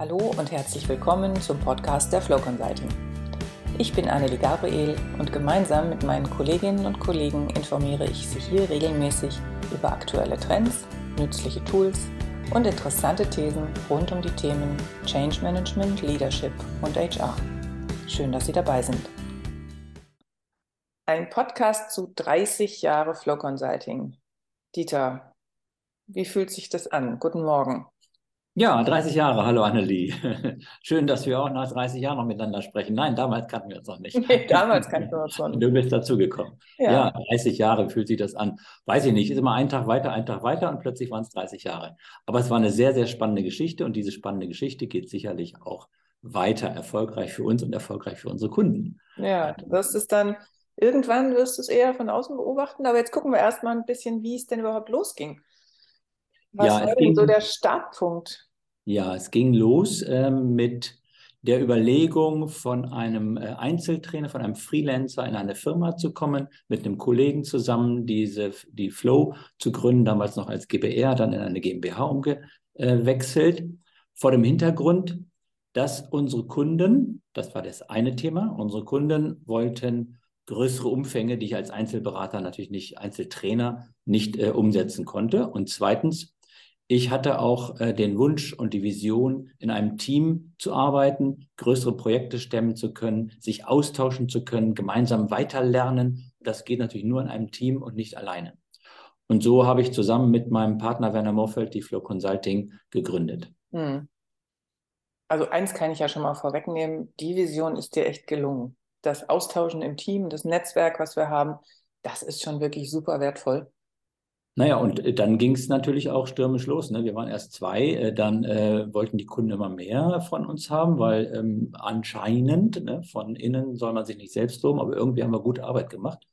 Hallo und herzlich willkommen zum Podcast der Flow Consulting. Ich bin Annelie Gabriel und gemeinsam mit meinen Kolleginnen und Kollegen informiere ich Sie hier regelmäßig über aktuelle Trends, nützliche Tools und interessante Thesen rund um die Themen Change Management, Leadership und HR. Schön, dass Sie dabei sind. Ein Podcast zu 30 Jahre Flow Consulting. Dieter, wie fühlt sich das an? Guten Morgen. Ja, 30 Jahre. Hallo Annelie. Schön, dass wir auch nach 30 Jahren noch miteinander sprechen. Nein, damals kannten wir uns noch nicht. Nee, damals kannten wir uns noch nicht. Du bist dazugekommen. Ja. ja, 30 Jahre fühlt sich das an. Weiß ich nicht, ist immer ein Tag weiter, ein Tag weiter und plötzlich waren es 30 Jahre. Aber es war eine sehr, sehr spannende Geschichte und diese spannende Geschichte geht sicherlich auch weiter erfolgreich für uns und erfolgreich für unsere Kunden. Ja, du wirst es dann, irgendwann wirst du es eher von außen beobachten, aber jetzt gucken wir erstmal ein bisschen, wie es denn überhaupt losging. Was ja, war denn so der Startpunkt? Ja, es ging los ähm, mit der Überlegung, von einem äh, Einzeltrainer, von einem Freelancer in eine Firma zu kommen, mit einem Kollegen zusammen diese, die Flow zu gründen, damals noch als GBR, dann in eine GmbH umgewechselt, vor dem Hintergrund, dass unsere Kunden, das war das eine Thema, unsere Kunden wollten größere Umfänge, die ich als Einzelberater natürlich nicht, Einzeltrainer nicht äh, umsetzen konnte. Und zweitens ich hatte auch äh, den Wunsch und die Vision, in einem Team zu arbeiten, größere Projekte stemmen zu können, sich austauschen zu können, gemeinsam weiterlernen. Das geht natürlich nur in einem Team und nicht alleine. Und so habe ich zusammen mit meinem Partner Werner Morfeld die Flow Consulting gegründet. Hm. Also eins kann ich ja schon mal vorwegnehmen, die Vision ist dir echt gelungen. Das Austauschen im Team, das Netzwerk, was wir haben, das ist schon wirklich super wertvoll. Naja, und äh, dann ging es natürlich auch stürmisch los. Ne? Wir waren erst zwei, äh, dann äh, wollten die Kunden immer mehr von uns haben, weil ähm, anscheinend ne, von innen soll man sich nicht selbst loben, aber irgendwie haben wir gute Arbeit gemacht.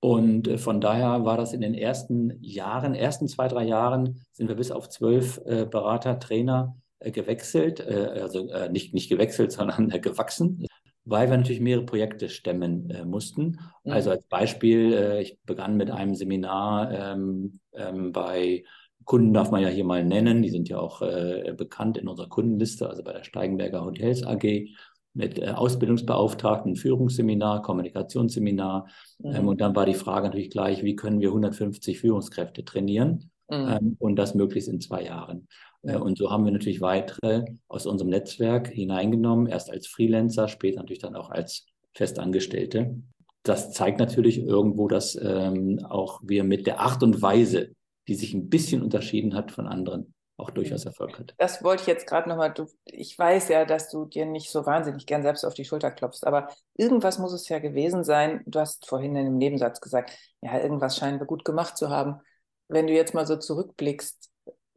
Und äh, von daher war das in den ersten Jahren, ersten zwei, drei Jahren, sind wir bis auf zwölf äh, Berater, Trainer äh, gewechselt, also nicht, nicht gewechselt, sondern gewachsen weil wir natürlich mehrere Projekte stemmen äh, mussten. Mhm. Also als Beispiel, äh, ich begann mit einem Seminar ähm, ähm, bei Kunden darf man ja hier mal nennen, die sind ja auch äh, bekannt in unserer Kundenliste, also bei der Steigenberger Hotels AG mit äh, Ausbildungsbeauftragten, Führungsseminar, Kommunikationsseminar. Mhm. Ähm, und dann war die Frage natürlich gleich, wie können wir 150 Führungskräfte trainieren mhm. ähm, und das möglichst in zwei Jahren. Äh, und so haben wir natürlich weitere aus unserem Netzwerk hineingenommen, erst als Freelancer, später natürlich dann auch als Festangestellte. Das zeigt natürlich irgendwo, dass ähm, auch wir mit der Art und Weise, die sich ein bisschen unterschieden hat von anderen, auch durchaus Erfolg hat. Das wollte ich jetzt gerade nochmal, ich weiß ja, dass du dir nicht so wahnsinnig gern selbst auf die Schulter klopfst, aber irgendwas muss es ja gewesen sein. Du hast vorhin in einem Nebensatz gesagt, ja, irgendwas scheinen wir gut gemacht zu haben. Wenn du jetzt mal so zurückblickst,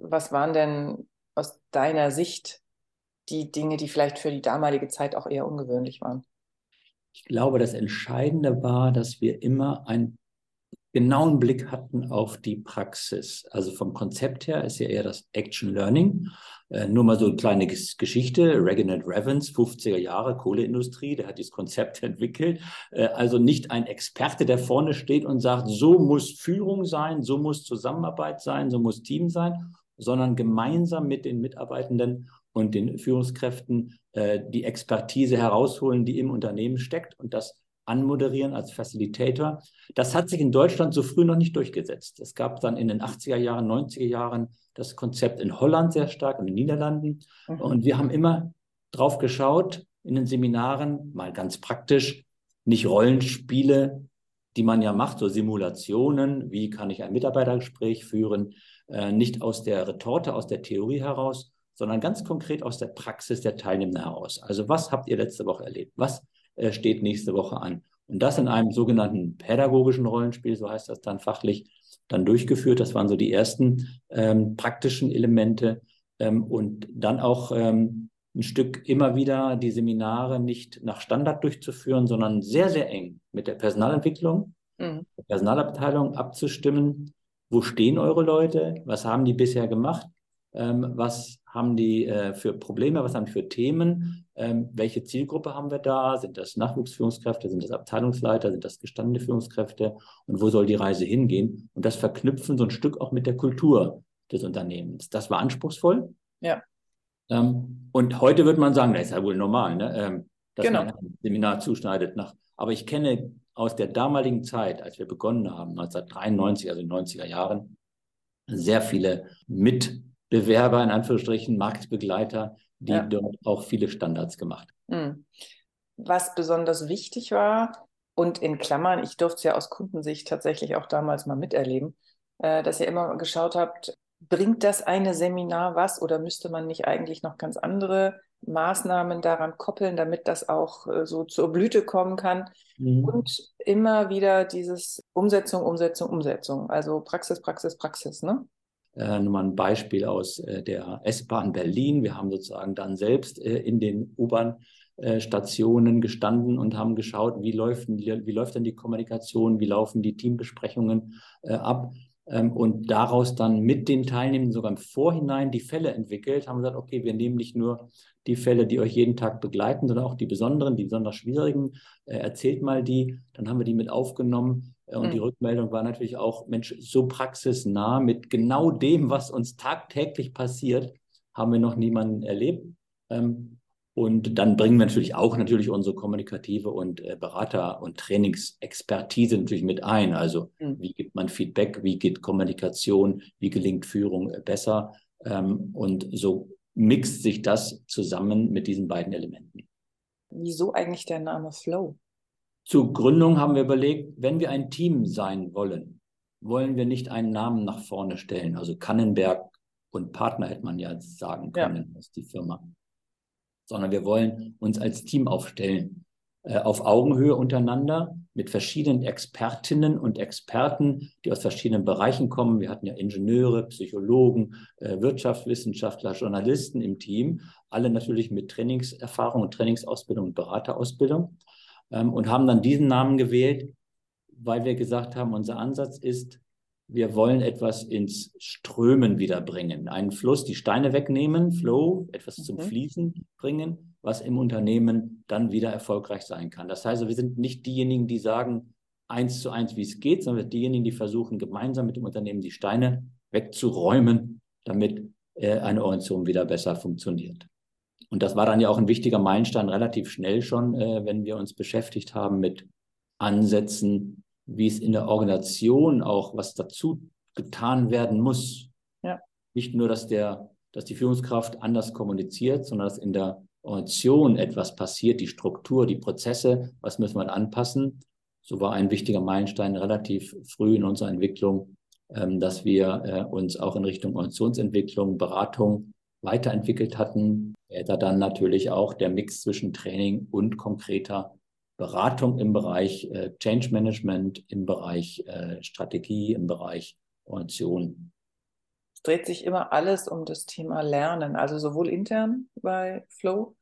was waren denn aus deiner Sicht die Dinge, die vielleicht für die damalige Zeit auch eher ungewöhnlich waren? Ich glaube, das Entscheidende war, dass wir immer einen genauen Blick hatten auf die Praxis. Also vom Konzept her ist ja eher das Action Learning. Äh, nur mal so eine kleine Geschichte. Reginald Revens, 50er Jahre, Kohleindustrie, der hat dieses Konzept entwickelt. Äh, also nicht ein Experte, der vorne steht und sagt, so muss Führung sein, so muss Zusammenarbeit sein, so muss Team sein, sondern gemeinsam mit den Mitarbeitenden und den Führungskräften äh, die Expertise herausholen, die im Unternehmen steckt und das anmoderieren als Facilitator. Das hat sich in Deutschland so früh noch nicht durchgesetzt. Es gab dann in den 80er Jahren, 90er Jahren das Konzept in Holland sehr stark und in den Niederlanden. Mhm. Und wir haben immer drauf geschaut in den Seminaren, mal ganz praktisch, nicht Rollenspiele, die man ja macht, so Simulationen, wie kann ich ein Mitarbeitergespräch führen, nicht aus der Retorte, aus der Theorie heraus, sondern ganz konkret aus der Praxis der Teilnehmer heraus. Also was habt ihr letzte Woche erlebt? Was äh, steht nächste Woche an? Und das in einem sogenannten pädagogischen Rollenspiel, so heißt das dann fachlich, dann durchgeführt. Das waren so die ersten ähm, praktischen Elemente. Ähm, und dann auch ähm, ein Stück immer wieder die Seminare nicht nach Standard durchzuführen, sondern sehr, sehr eng mit der Personalentwicklung, mhm. der Personalabteilung abzustimmen, wo stehen eure Leute? Was haben die bisher gemacht? Ähm, was haben die äh, für Probleme? Was haben die für Themen? Ähm, welche Zielgruppe haben wir da? Sind das Nachwuchsführungskräfte? Sind das Abteilungsleiter? Sind das gestandene Führungskräfte? Und wo soll die Reise hingehen? Und das verknüpfen so ein Stück auch mit der Kultur des Unternehmens. Das war anspruchsvoll. Ja. Ähm, und heute wird man sagen, das ist ja wohl normal, ne? Ähm, dass Genau. man ein Seminar zuschneidet. Nach, aber ich kenne aus der damaligen Zeit, als wir begonnen haben, 1993, also in den 90er Jahren, sehr viele Mitbewerber, in Anführungsstrichen, Marktbegleiter, die Ja. dort auch viele Standards gemacht haben. Hm. Was besonders wichtig war, und in Klammern, ich durfte es ja aus Kundensicht tatsächlich auch damals mal miterleben, äh, dass ihr immer geschaut habt, bringt das eine Seminar was oder müsste man nicht eigentlich noch ganz andere Maßnahmen daran koppeln, damit das auch äh, so zur Blüte kommen kann? Und immer wieder dieses Umsetzung, Umsetzung, Umsetzung. Also Praxis, Praxis, Praxis, ne? Äh, nur mal ein Beispiel aus äh, der S-Bahn Berlin. Wir haben sozusagen dann selbst äh, in den U-Bahn-Stationen gestanden und haben geschaut, wie läuft, wie läuft denn die Kommunikation, wie laufen die Teambesprechungen äh, ab. Ähm, und daraus dann mit den Teilnehmenden sogar im Vorhinein die Fälle entwickelt, haben gesagt, okay, wir nehmen nicht nur die Fälle, die euch jeden Tag begleiten, sondern auch die besonderen, die besonders schwierigen. Äh, erzählt mal die, dann haben wir die mit aufgenommen. Äh, und Mhm. die Rückmeldung war natürlich auch, Mensch, so praxisnah mit genau dem, was uns tagtäglich passiert, haben wir noch niemanden erlebt. Ähm, und dann bringen wir natürlich auch natürlich unsere kommunikative und äh, Berater- und Trainingsexpertise natürlich mit ein. Also Mhm. wie gibt man Feedback, wie geht Kommunikation, wie gelingt Führung äh, besser. Ähm, und so mixt sich das zusammen mit diesen beiden Elementen. Wieso eigentlich der Name Flow? Zur Gründung haben wir überlegt, wenn wir ein Team sein wollen, wollen wir nicht einen Namen nach vorne stellen. Also Kannenberg und Partner hätte man ja sagen Ja. können, das ist die Firma. Sondern wir wollen uns als Team aufstellen, äh, auf Augenhöhe untereinander mit verschiedenen Expertinnen und Experten, die aus verschiedenen Bereichen kommen. Wir hatten ja Ingenieure, Psychologen, äh, Wirtschaftswissenschaftler, Journalisten im Team, alle natürlich mit Trainingserfahrung und Trainingsausbildung und Beraterausbildung ähm, und haben dann diesen Namen gewählt, weil wir gesagt haben, unser Ansatz ist, wir wollen etwas ins Strömen wiederbringen, einen Fluss, die Steine wegnehmen, Flow, etwas zum Mhm. Fließen bringen, was im Unternehmen dann wieder erfolgreich sein kann. Das heißt, wir sind nicht diejenigen, die sagen eins zu eins, wie es geht, sondern wir sind diejenigen, die versuchen, gemeinsam mit dem Unternehmen die Steine wegzuräumen, damit äh, eine Organisation wieder besser funktioniert. Und das war dann ja auch ein wichtiger Meilenstein relativ schnell schon, äh, wenn wir uns beschäftigt haben mit Ansätzen, wie es in der Organisation auch was dazu getan werden muss. Ja. Nicht nur, dass der, dass die Führungskraft anders kommuniziert, sondern dass in der Organisation etwas passiert, die Struktur, die Prozesse, was müssen wir anpassen. So war ein wichtiger Meilenstein relativ früh in unserer Entwicklung, ähm, dass wir äh, uns auch in Richtung Organisationsentwicklung, Beratung weiterentwickelt hatten. Da dann natürlich auch der Mix zwischen Training und konkreter Beratung im Bereich äh, Change Management, im Bereich äh, Strategie, im Bereich Organisation. Es dreht sich immer alles um das Thema Lernen, also sowohl intern bei Flow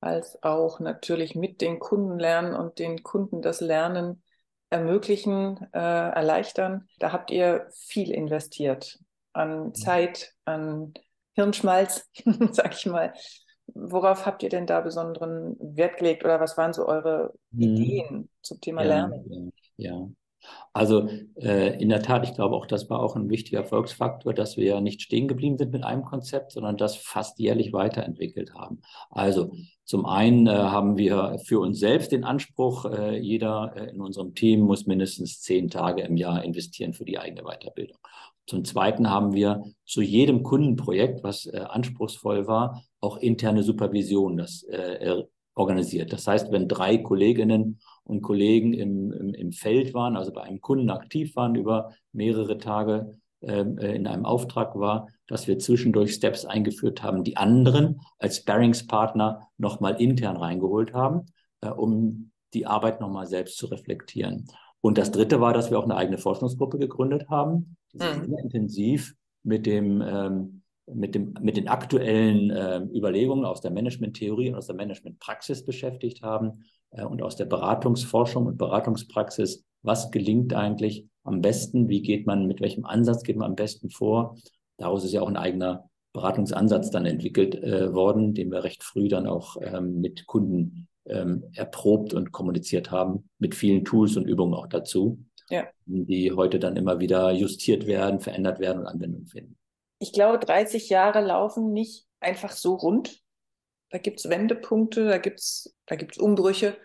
als auch natürlich mit den Kunden lernen und den Kunden das Lernen ermöglichen, äh, erleichtern. Da habt ihr viel investiert an Zeit, an Hirnschmalz, sag ich mal. Worauf habt ihr denn da besonderen Wert gelegt oder was waren so eure Mhm. Ideen zum Thema Ja, Lernen? ja. Also äh, in der Tat, ich glaube auch, das war auch ein wichtiger Erfolgsfaktor, dass wir ja nicht stehen geblieben sind mit einem Konzept, sondern das fast jährlich weiterentwickelt haben. Also zum einen äh, haben wir für uns selbst den Anspruch, äh, jeder äh, in unserem Team muss mindestens zehn Tage im Jahr investieren für die eigene Weiterbildung. Zum Zweiten haben wir zu jedem Kundenprojekt, was äh, anspruchsvoll war, auch interne Supervision das äh, organisiert. Das heißt, wenn drei Kolleginnen und Kollegen im, im, im Feld waren, also bei einem Kunden aktiv waren, über mehrere Tage ähm, äh, in einem Auftrag war, dass wir zwischendurch Steps eingeführt haben, die anderen als Sparringspartner nochmal intern reingeholt haben, äh, um die Arbeit nochmal selbst zu reflektieren. Und das Dritte war, dass wir auch eine eigene Forschungsgruppe gegründet haben, die sich Mhm. sehr intensiv mit dem ähm, mit, dem, mit den aktuellen äh, Überlegungen aus der Managementtheorie und aus der Managementpraxis beschäftigt haben äh, und aus der Beratungsforschung und Beratungspraxis. Was gelingt eigentlich am besten? Wie geht man, mit welchem Ansatz geht man am besten vor? Daraus ist ja auch ein eigener Beratungsansatz dann entwickelt äh, worden, den wir recht früh dann auch ähm, mit Kunden ähm, erprobt und kommuniziert haben, mit vielen Tools und Übungen auch dazu, Ja. die heute dann immer wieder justiert werden, verändert werden und Anwendung finden. Ich glaube, 30 Jahre laufen nicht einfach so rund? Da gibt es Wendepunkte, da gibt es da gibt's Umbrüche.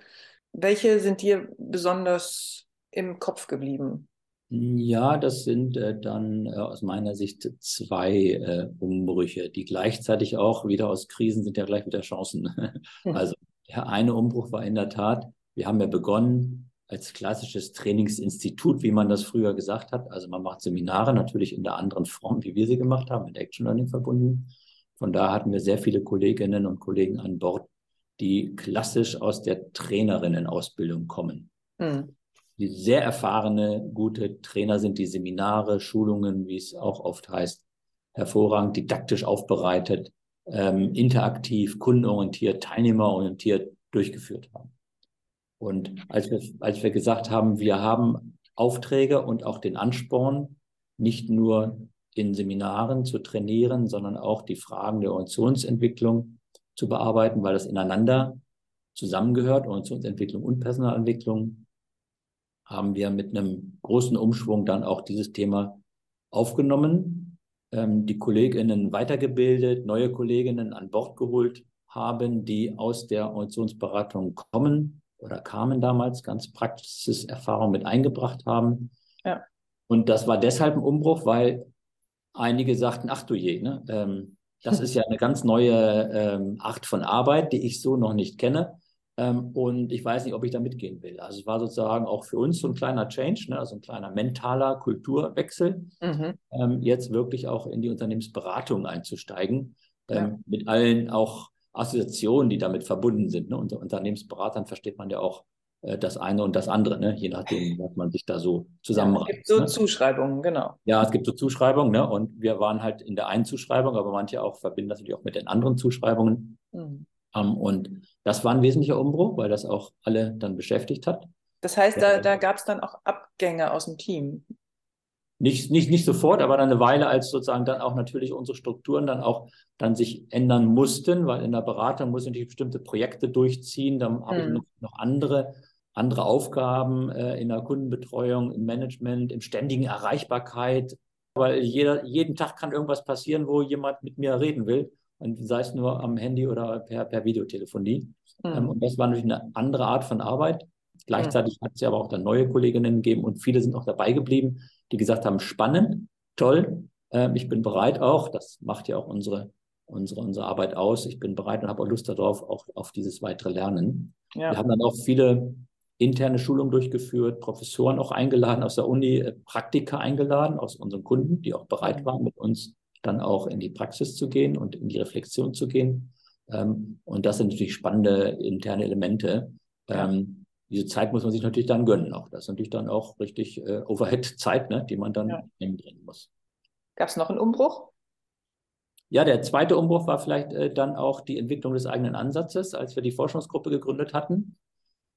Welche sind dir besonders im Kopf geblieben? Ja, das sind äh, dann äh, aus meiner Sicht zwei äh, Umbrüche, die gleichzeitig auch wieder aus Krisen sind ja gleich wieder Chancen. Hm. Also der eine Umbruch war in der Tat, wir haben ja begonnen als klassisches Trainingsinstitut, wie man das früher gesagt hat. Also man macht Seminare natürlich in der anderen Form, wie wir sie gemacht haben, mit Action Learning verbunden. Von da hatten wir sehr viele Kolleginnen und Kollegen an Bord, die klassisch aus der Trainerinnenausbildung kommen. Mhm. Die sehr erfahrene, gute Trainer sind, die Seminare, Schulungen, wie es auch oft heißt, hervorragend didaktisch aufbereitet, ähm, interaktiv, kundenorientiert, teilnehmerorientiert durchgeführt haben. Und als wir, als wir gesagt haben, wir haben Aufträge und auch den Ansporn, nicht nur in Seminaren zu trainieren, sondern auch die Fragen der Organisationsentwicklung zu bearbeiten, weil das ineinander zusammengehört, Organisationsentwicklung und Personalentwicklung, haben wir mit einem großen Umschwung dann auch dieses Thema aufgenommen, ähm, die Kolleginnen weitergebildet, neue Kolleginnen an Bord geholt haben, die aus der Organisationsberatung kommen oder kamen damals, ganz Praxiserfahrung mit eingebracht haben. Ja. Und das war deshalb ein Umbruch, weil einige sagten, ach du je, ne? Ähm, das ist ja eine ganz neue ähm, Art von Arbeit, die ich so noch nicht kenne. Ähm, und ich weiß nicht, ob ich da mitgehen will. Also es war sozusagen auch für uns so ein kleiner Change, ne? also ein kleiner mentaler Kulturwechsel, mhm. ähm, jetzt wirklich auch in die Unternehmensberatung einzusteigen, ähm, ja. mit allen auch Assoziationen, die damit verbunden sind. Ne? Unter Unternehmensberatern versteht man ja auch äh, das eine und das andere, ne? je nachdem, was man sich da so zusammenreißt. Ja, es gibt so ne? Zuschreibungen, genau. Ja, es gibt so Zuschreibungen, ne? und wir waren halt in der einen Zuschreibung, aber manche auch verbinden das natürlich auch mit den anderen Zuschreibungen. Mhm. Ähm, und das war ein wesentlicher Umbruch, weil das auch alle dann beschäftigt hat. Das heißt, da, da gab es dann auch Abgänge aus dem Team. Nicht, nicht, nicht sofort, aber dann eine Weile, als sozusagen dann auch natürlich unsere Strukturen dann auch dann sich ändern mussten, weil in der Beratung muss ich natürlich bestimmte Projekte durchziehen. Dann habe hm. ich noch, noch andere andere Aufgaben äh, in der Kundenbetreuung, im Management, im ständigen Erreichbarkeit. Weil jeder, jeden Tag kann irgendwas passieren, wo jemand mit mir reden will. Und sei es nur am Handy oder per, per Videotelefonie. Mhm. Ähm, und das war natürlich eine andere Art von Arbeit. Gleichzeitig mhm. hat es ja aber auch dann neue Kolleginnen gegeben und viele sind auch dabei geblieben, die gesagt haben, spannend, toll, äh, ich bin bereit auch, das macht ja auch unsere, unsere, unsere Arbeit aus, ich bin bereit und habe auch Lust darauf, auch auf dieses weitere Lernen. Ja. Wir haben dann auch viele interne Schulungen durchgeführt, Professoren auch eingeladen aus der Uni, äh, Praktiker eingeladen aus unseren Kunden, die auch bereit mhm. waren, mit uns dann auch in die Praxis zu gehen und in die Reflexion zu gehen. Ähm, und das sind natürlich spannende interne Elemente. Ähm, diese Zeit muss man sich natürlich dann gönnen auch. Das ist natürlich dann auch richtig äh, Overhead-Zeit, ne, die man dann ja. einbringen muss. Gab es noch einen Umbruch? Ja, der zweite Umbruch war vielleicht äh, dann auch die Entwicklung des eigenen Ansatzes, als wir die Forschungsgruppe gegründet hatten.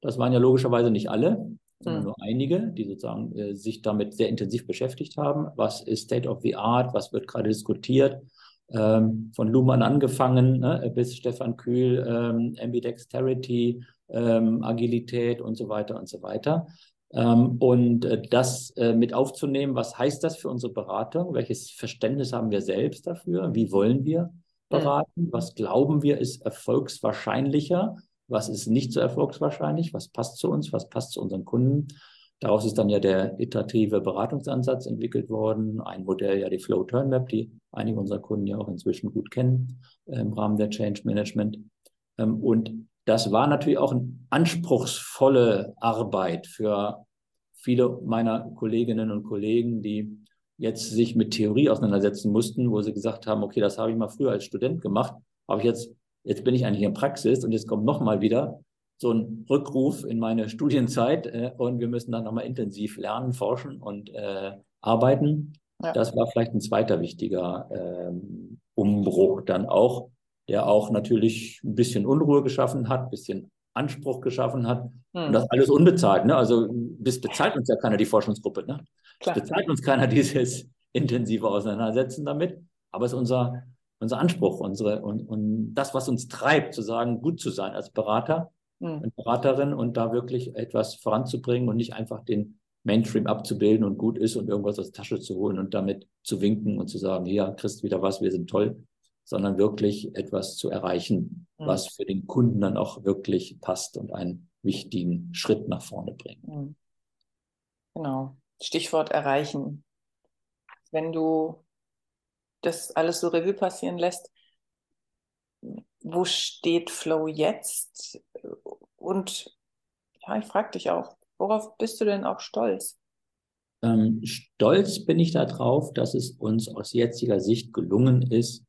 Das waren ja logischerweise nicht alle, sondern mhm. nur einige, die sozusagen äh, sich damit sehr intensiv beschäftigt haben. Was ist State of the Art? Was wird gerade diskutiert? Ähm, von Luhmann angefangen ne, bis Stefan Kühl, ähm, Ambidexterity, ähm, Agilität und so weiter und so weiter. Ähm, und äh, das äh, mit aufzunehmen, was heißt das für unsere Beratung? Welches Verständnis haben wir selbst dafür? Wie wollen wir beraten? Was glauben wir ist erfolgswahrscheinlicher? Was ist nicht so erfolgswahrscheinlich, was passt zu uns, was passt zu unseren Kunden. Daraus ist dann ja der iterative Beratungsansatz entwickelt worden, ein Modell, ja die Flow Turn Map, die einige unserer Kunden ja auch inzwischen gut kennen äh, im Rahmen der Change Management. Ähm, und das war natürlich auch eine anspruchsvolle Arbeit für viele meiner Kolleginnen und Kollegen, die jetzt sich mit Theorie auseinandersetzen mussten, wo sie gesagt haben, okay, das habe ich mal früher als Student gemacht, habe ich jetzt jetzt bin ich eigentlich in Praxis und jetzt kommt nochmal wieder so ein Rückruf in meine Studienzeit äh, und wir müssen dann nochmal intensiv lernen, forschen und äh, arbeiten. Ja. Das war vielleicht ein zweiter wichtiger ähm, Umbruch dann auch, der auch natürlich ein bisschen Unruhe geschaffen hat, ein bisschen Anspruch geschaffen hat. Hm. Und das alles unbezahlt. Ne? Also bis bezahlt uns ja keiner die Forschungsgruppe. Ne? Klar. bezahlt uns keiner dieses intensive Auseinandersetzen damit. Aber es ist unser unser Anspruch, unsere und, und das, was uns treibt, zu sagen, gut zu sein als Berater mhm. und Beraterin und da wirklich etwas voranzubringen und nicht einfach den Mainstream abzubilden und gut ist und irgendwas aus der Tasche zu holen und damit zu winken und zu sagen, hier, kriegst wieder was, wir sind toll, sondern wirklich etwas zu erreichen, mhm. was für den Kunden dann auch wirklich passt und einen wichtigen Schritt nach vorne bringt. Mhm. Genau. Stichwort erreichen. Wenn du das alles so Revue passieren lässt, wo steht Flow jetzt? Und ja, ich frage dich auch, worauf bist du denn auch stolz? Ähm, stolz bin ich darauf, dass es uns aus jetziger Sicht gelungen ist,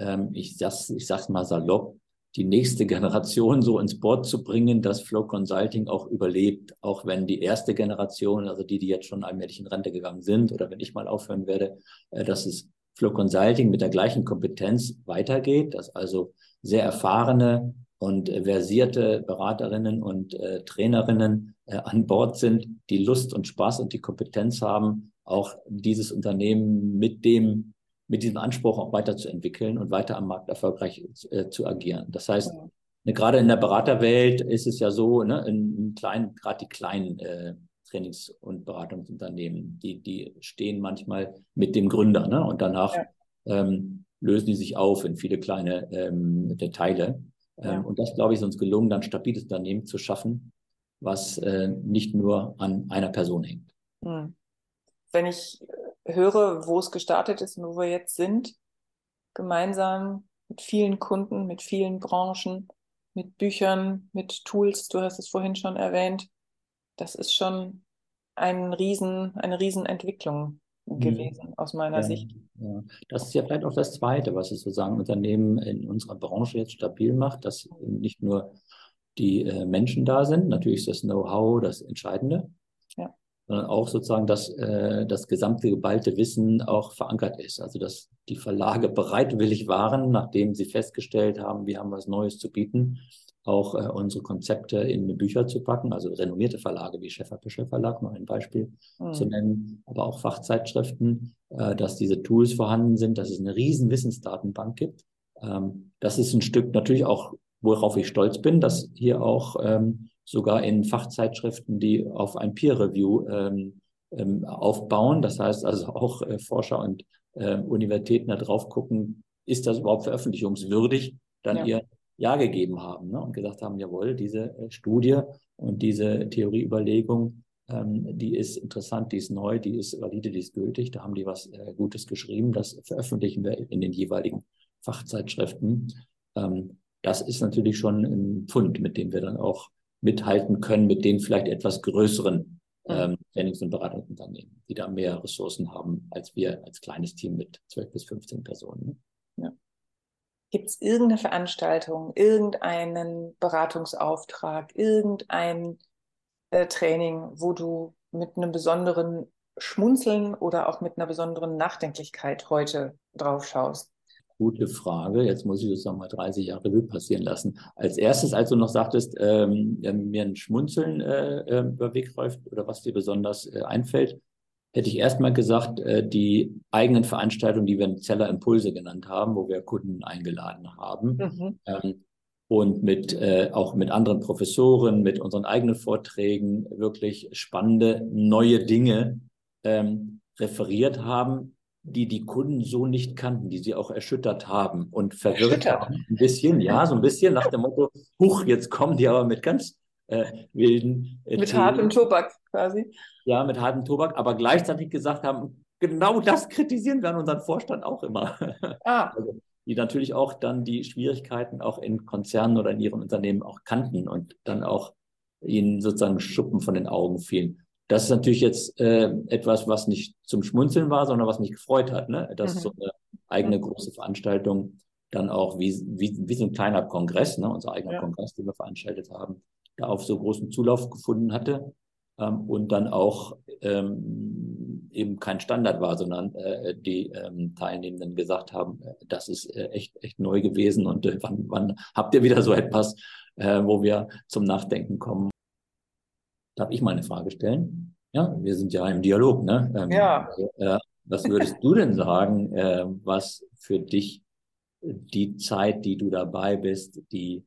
ähm, ich sag's, ich sag's mal salopp, die nächste Generation so ins Board zu bringen, dass Flow Consulting auch überlebt, auch wenn die erste Generation, also die, die jetzt schon allmählich in Rente gegangen sind oder wenn ich mal aufhören werde, äh, dass es Flow Consulting mit der gleichen Kompetenz weitergeht, dass also sehr erfahrene und versierte Beraterinnen und äh, Trainerinnen äh, an Bord sind, die Lust und Spaß und die Kompetenz haben, auch dieses Unternehmen mit dem mit diesem Anspruch auch weiterzuentwickeln und weiter am Markt erfolgreich äh, zu agieren. Das heißt, ne, gerade in der Beraterwelt ist es ja so, ne, in, in kleinen, gerade die kleinen äh, Trainings- und Beratungsunternehmen, die, die stehen manchmal mit dem Gründer, ne? Und danach ja. ähm, lösen die sich auf in viele kleine ähm. Ähm, ja. Und das, glaube ich, ist uns gelungen, dann stabiles Unternehmen zu schaffen, was äh, nicht nur an einer Person hängt. Hm. Wenn ich höre, wo es gestartet ist und wo wir jetzt sind, gemeinsam mit vielen Kunden, mit vielen Branchen, mit Büchern, mit Tools, du hast es vorhin schon erwähnt, das ist schon ein Riesen, eine Riesenentwicklung mhm. gewesen aus meiner ja, Sicht. Ja. Das ist ja vielleicht auch das Zweite, was es sozusagen Unternehmen in unserer Branche jetzt stabil macht, dass nicht nur die äh, Menschen da sind, natürlich ist das Know-how das Entscheidende, ja sondern auch sozusagen, dass äh, das gesamte geballte Wissen auch verankert ist. Also dass die Verlage bereitwillig waren, nachdem sie festgestellt haben, wir haben was Neues zu bieten, auch äh, unsere Konzepte in Bücher zu packen, also renommierte Verlage wie Schäfer-Pischer Verlag, noch ein Beispiel mhm. zu nennen, aber auch Fachzeitschriften, äh, dass diese Tools vorhanden sind, dass es eine riesen Wissensdatenbank gibt. Ähm, das ist ein Stück natürlich auch, worauf ich stolz bin, dass hier auch ähm, sogar in Fachzeitschriften, die auf ein Peer-Review ähm, ähm, aufbauen. Das heißt also auch äh, Forscher und äh, Universitäten da drauf gucken, ist das überhaupt veröffentlichungswürdig, dann ja. ihr Ja gegeben haben ne? und gesagt haben, jawohl, diese äh, Studie und diese Theorieüberlegung, ähm, die ist interessant, die ist neu, die ist valide, die ist gültig, da haben die was äh, Gutes geschrieben, das veröffentlichen wir in den jeweiligen Fachzeitschriften. Ähm, das ist natürlich schon ein Pfund, mit dem wir dann auch mithalten können mit den vielleicht etwas größeren ähm, Trainings- und Beratungsunternehmen, die da mehr Ressourcen haben als wir als kleines Team mit 12 bis 15 Personen. Gibt es irgendeine Veranstaltung, irgendeinen Beratungsauftrag, irgendein äh, Training, wo du mit einem besonderen Schmunzeln oder auch mit einer besonderen Nachdenklichkeit heute drauf schaust? Gute Frage. Jetzt muss ich das nochmal 30 Jahre Revue passieren lassen. Als erstes, als du noch sagtest, ähm, mir ein Schmunzeln äh, äh, über Weg läuft oder was dir besonders äh, einfällt, hätte ich erstmal gesagt, äh, die eigenen Veranstaltungen, die wir in Zeller Impulse genannt haben, wo wir Kunden eingeladen haben. Mhm. Ähm, und mit äh, auch mit anderen Professoren, mit unseren eigenen Vorträgen wirklich spannende neue Dinge ähm, referiert haben, die die Kunden so nicht kannten, die sie auch erschüttert haben und verwirrt haben. Ein bisschen, ja, so ein bisschen nach dem Motto, huch, jetzt kommen die aber mit ganz äh, wilden äh, Mit hartem Tobak quasi. Ja, mit hartem Tobak, aber gleichzeitig gesagt haben, genau das kritisieren wir an unseren Vorstand auch immer. Ah. Also, die natürlich auch dann die Schwierigkeiten auch in Konzernen oder in ihren Unternehmen auch kannten und dann auch ihnen sozusagen Schuppen von den Augen fielen. Das ist natürlich jetzt äh, etwas, was nicht zum Schmunzeln war, sondern was mich gefreut hat, ne? dass mhm. so eine eigene große Veranstaltung dann auch wie, wie, wie so ein kleiner Kongress, ne? unser eigener ja. Kongress, den wir veranstaltet haben, da auf so großen Zulauf gefunden hatte ähm, und dann auch ähm, eben kein Standard war, sondern äh, die ähm, Teilnehmenden gesagt haben, äh, das ist äh, echt, echt neu gewesen und äh, wann, wann habt ihr wieder so etwas, äh, wo wir zum Nachdenken kommen? Darf ich mal eine Frage stellen? Ja, wir sind ja im Dialog, ne? Ähm, ja. Äh, was würdest du denn sagen, was für dich die Zeit, die du dabei bist, die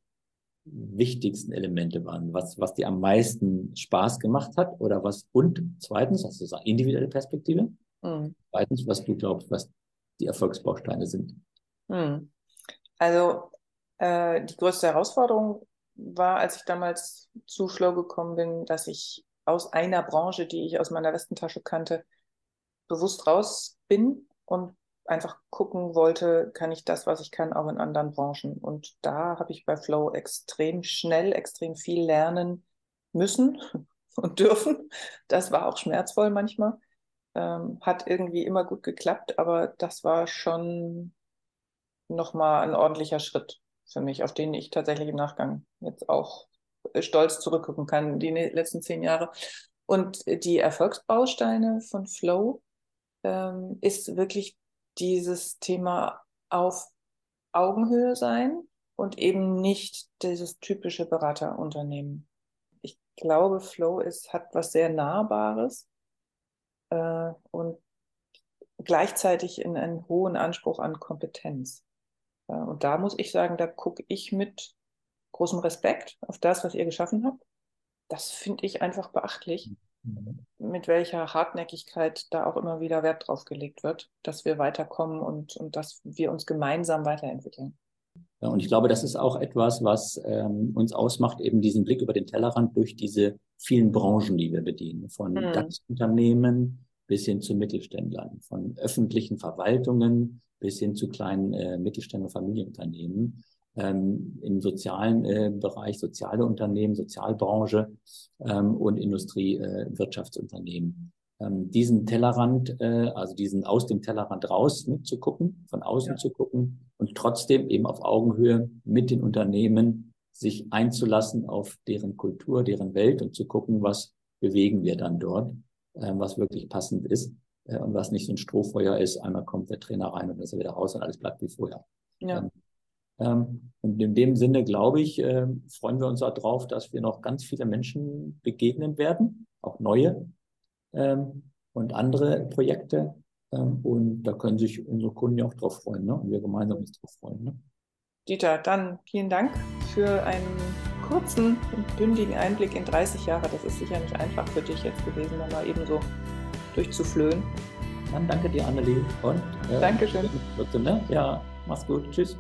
wichtigsten Elemente waren? Was, was dir am meisten Spaß gemacht hat oder was? Und zweitens, hast du gesagt, individuelle Perspektive? Mhm. Zweitens, was du glaubst, was die Erfolgsbausteine sind? Mhm. Also äh, die größte Herausforderung war, als ich damals zu Flow gekommen bin, dass ich aus einer Branche, die ich aus meiner Westentasche kannte, bewusst raus bin und einfach gucken wollte, kann ich das, was ich kann, auch in anderen Branchen. Und da habe ich bei Flow extrem schnell, extrem viel lernen müssen und dürfen. Das war auch schmerzvoll manchmal. Ähm, hat irgendwie immer gut geklappt, aber das war schon nochmal ein ordentlicher Schritt für mich, auf den ich tatsächlich im Nachgang jetzt auch stolz zurückgucken kann, die ne-, letzten zehn Jahre. Und die Erfolgsbausteine von Flow ähm, ist wirklich dieses Thema auf Augenhöhe sein und eben nicht dieses typische Beraterunternehmen. Ich glaube, Flow ist, hat was sehr Nahbares äh, und gleichzeitig in einen hohen Anspruch an Kompetenz. Äh, und da muss ich sagen, da gucke ich mit großem Respekt auf das, was ihr geschaffen habt. Das finde ich einfach beachtlich. Mit welcher Hartnäckigkeit da auch immer wieder Wert drauf gelegt wird, dass wir weiterkommen und, und dass wir uns gemeinsam weiterentwickeln. Ja, und ich glaube, das ist auch etwas, was ähm, uns ausmacht, eben diesen Blick über den Tellerrand durch diese vielen Branchen, die wir bedienen, von mhm. DAX-Unternehmen bis hin zu Mittelständlern, von öffentlichen Verwaltungen bis hin zu kleinen äh, Mittelständen und Familienunternehmen ähm, im sozialen äh, Bereich, soziale Unternehmen, Sozialbranche ähm, und Industrie, äh. Ähm, diesen Tellerrand, äh, also diesen aus dem Tellerrand raus mitzugucken, von außen ja. zu gucken und trotzdem eben auf Augenhöhe mit den Unternehmen sich einzulassen auf deren Kultur, deren Welt und zu gucken, was bewegen wir dann dort, äh, was wirklich passend ist äh, und was nicht so ein Strohfeuer ist. Einmal kommt der Trainer rein und dann ist er wieder raus und alles bleibt wie vorher. Ja. Ähm, und in dem Sinne, glaube ich, äh, freuen wir uns darauf, dass wir noch ganz viele Menschen begegnen werden, auch neue ähm, und andere Projekte. Ähm, und da können sich unsere Kunden ja auch drauf freuen ne? und wir gemeinsam uns drauf freuen. Ne? Dieter, dann vielen Dank für einen kurzen und bündigen Einblick in 30 Jahre. Das ist sicher nicht einfach für dich jetzt gewesen, da mal eben so durchzuflöhen. Dann danke dir, Annelie. Und äh, Dankeschön. Ne? Ja, mach's gut. Tschüss.